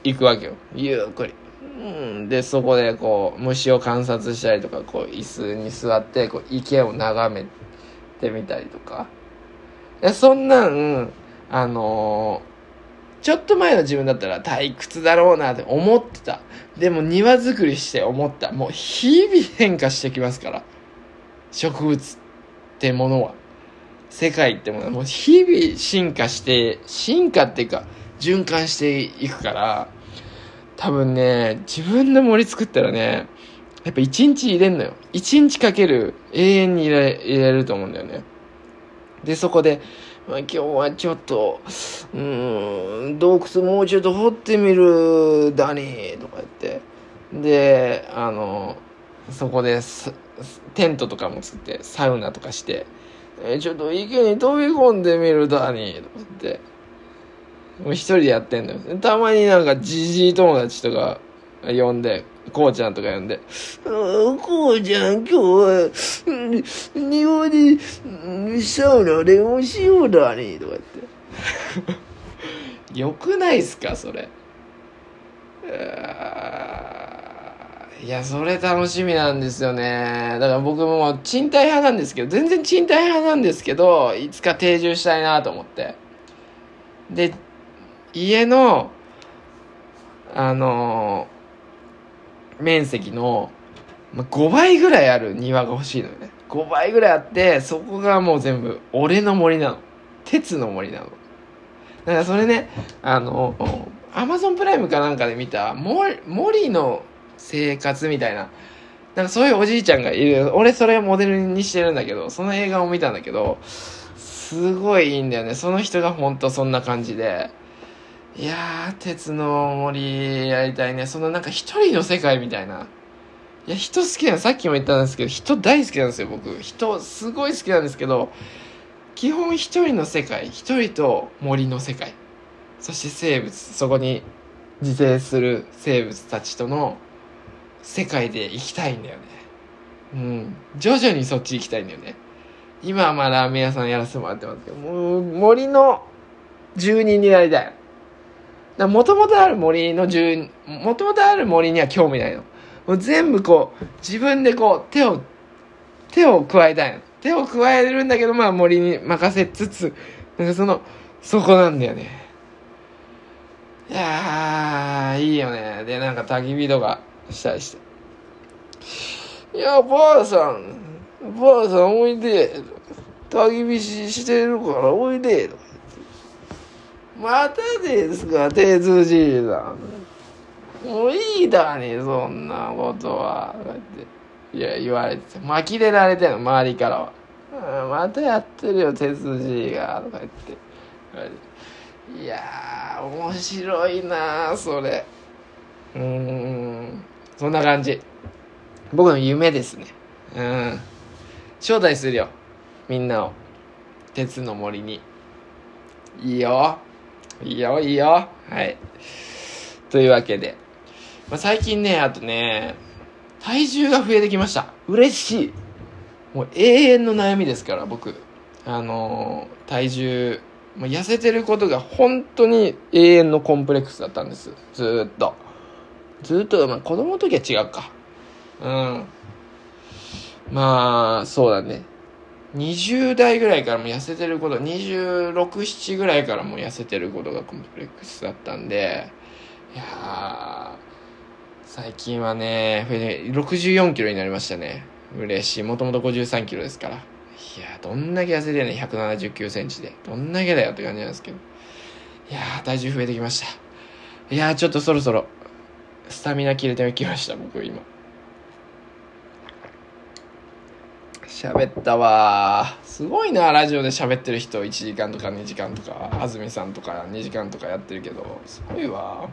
Speaker 1: 行くわけよ。ゆっくり。うん、で、そこでこう、虫を観察したりとか、こう、椅子に座って、こう、池を眺めてみたりとか。いや、そんなん、あのーちょっと前の自分だったら退屈だろうなって思ってた。でも庭作りして思った。もう日々変化してきますから。植物ってものは。世界ってものはもう日々進化して、進化っていうか循環していくから、多分ね、自分の森作ったらね、やっぱ一日入れんのよ。一日かける永遠に入れ入れると思うんだよね。で、そこで、まあ、今日はちょっと、うん、洞窟もうちょっと掘ってみるだに、とか言って。で、あの、そこで、テントとかも作って、サウナとかして、えちょっと池に飛び込んでみるだに、とか言って。もう一人でやってんのよ。たまになんかじじい友達とか呼んで、こうちゃんとか呼んで、こうちゃん今日は、うん庭でサウナでもしようだね、とか言って。よくないっすか、それ。いや、それ楽しみなんですよね。だから僕も賃貸派なんですけど、全然賃貸派なんですけど、いつか定住したいなと思って。で、家の、あのー面積の、ま、5倍ぐらいある庭が欲しいのよね。5倍ぐらいあって、そこがもう全部俺の森なの。鉄の森なの。だからそれね、あの、アマゾンプライムかなんかで見た、森森の生活みたいな、なんかそういうおじいちゃんがいる。俺それをモデルにしてるんだけど、その映画を見たんだけど、すごいいいんだよね。その人がほんとそんな感じで。いやー、鉄の森やりたいね。そのなんか一人の世界みたいな。いや、人好きなの。さっきも言ったんですけど、人大好きなんですよ、僕。人、すごい好きなんですけど、基本一人の世界、一人と森の世界。そして生物、そこに自生する生物たちとの世界で生きたいんだよね。うん。徐々にそっち行きたいんだよね。今はまあラーメン屋さんやらせてもらってますけど、もう森の住人になりたい。もともとある森の住、もともとある森には興味ないの。もう全部こう、自分でこう、手を、手を加えたいの。手を加えるんだけど、まあ森に任せつつ、なんかその、そこなんだよね。いやー、いいよね。で、なんか焚き火とかしたりして。いや、ばあさん、ばあさんおいで。焚き火ししてるからおいで。またですか、手筋さん。もういいだね、そんなことは。って。いや、言われてて。巻きれられてんの、周りからは。またやってるよ、手筋が。とか言って。いやー、面白いなそれ。うーん。そんな感じ。僕の夢ですね。うん。招待するよ。みんなを。鉄の森に。いいよ。いいよ、いいよ。はい。というわけで。まあ、最近ね、あとね、体重が増えてきました。嬉しい。もう永遠の悩みですから、僕。あのー、体重、まあ、痩せてることが本当に永遠のコンプレックスだったんです。ずっと。ずっと、まあ、子供の時は違うか。うん。まあ、そうだね。20代ぐらいからも痩せてること、26、7ぐらいからも痩せてることがコンプレックスだったんで、いや最近はね、64キロになりましたね。嬉しい。もともと53キロですから。いやどんだけ痩せてんね179センチで。どんだけだよって感じなんですけど。いや体重増えてきました。いやちょっとそろそろ、スタミナ切れてきました、僕今。喋ったわ。すごいなラジオで喋ってる人。1時間とか2時間とか。安住さんとか2時間とかやってるけど。すごいわ。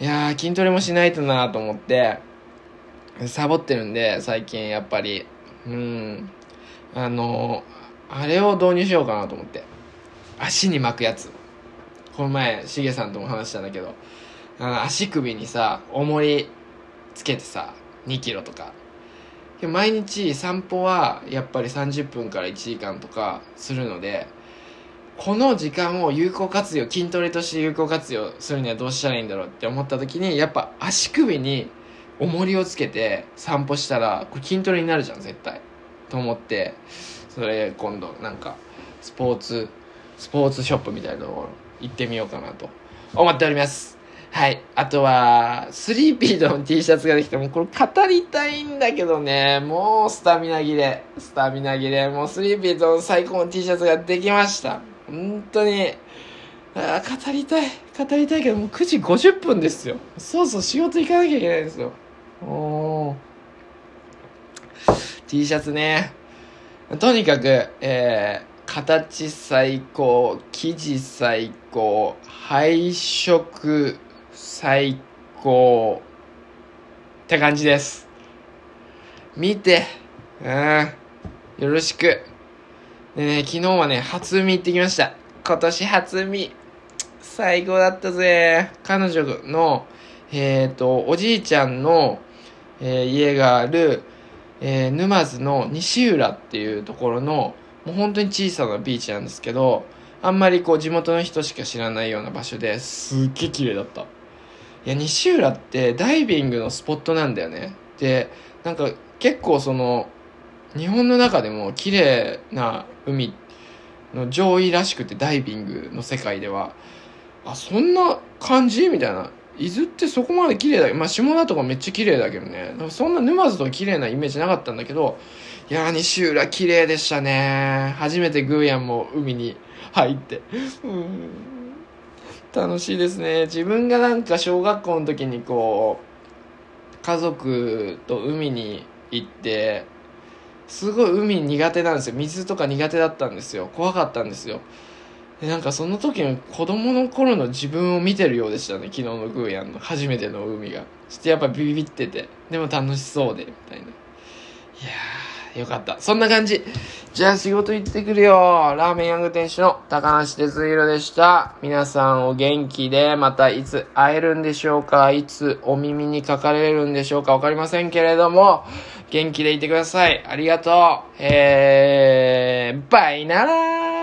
Speaker 1: いや筋トレもしないとなと思って。サボってるんで最近やっぱり。うん。あのあれを導入しようかなと思って。足に巻くやつ。この前しげさんとも話したんだけど。あの足首にさ重りつけてさ2キロとか。毎日散歩はやっぱり30分から1時間とかするのでこの時間を有効活用筋トレとして有効活用するにはどうしたらいいんだろうって思った時にやっぱ足首に重りをつけて散歩したらこれ筋トレになるじゃん絶対。と思ってそれ今度なんかスポーツスポーツショップみたいなところ行ってみようかなと思っております。はい。あとは、スリーピードの T シャツができて、もこれ語りたいんだけどね、もうスタミナ切れ。スタミナ切れ。もうスリーピードの最高の T シャツができました。本当に。あ語りたい。語りたいけど、もう9時50分ですよ。そうそう、仕事行かなきゃいけないんですよ。おー。T シャツね。とにかく、えー、形最高、生地最高、配色最高って感じです。見て。うん。よろしく。でね、昨日はね、初海行ってきました。今年初海。最高だったぜ。彼女の、えっ、ー、と、おじいちゃんの、えー、家がある、えー、沼津の西浦っていうところの、もう本当に小さなビーチなんですけど、あんまりこう地元の人しか知らないような場所ですっげえ綺麗だった。いや西浦ってダイビングのスポットなんだよね。でなんか結構その日本の中でも綺麗な海の上位らしくてダイビングの世界では。あそんな感じみたいな。伊豆ってそこまで綺麗だまあ下田とかめっちゃ綺麗だけどね。そんな沼津とか綺麗なイメージなかったんだけどいや西浦綺麗でしたね。初めてグーヤンも海に入って。うん。楽しいですね。自分がなんか小学校の時にこう家族と海に行ってすごい海苦手なんですよ。水とか苦手だったんですよ。怖かったんですよ。でなんかその時の子供の頃の自分を見てるようでしたね。昨日のグーヤンの初めての海が。ちょっとやっぱビビってて。でも楽しそうでみたいな。いやー。よかった。そんな感じ。じゃあ仕事行ってくるよ。ラーメンヤング店主の高梨哲弘でした。皆さんお元気でまたいつ会えるんでしょうか？いつお耳にかかれるんでしょうか？わかりませんけれども元気でいてください。ありがとう。えー、バイなら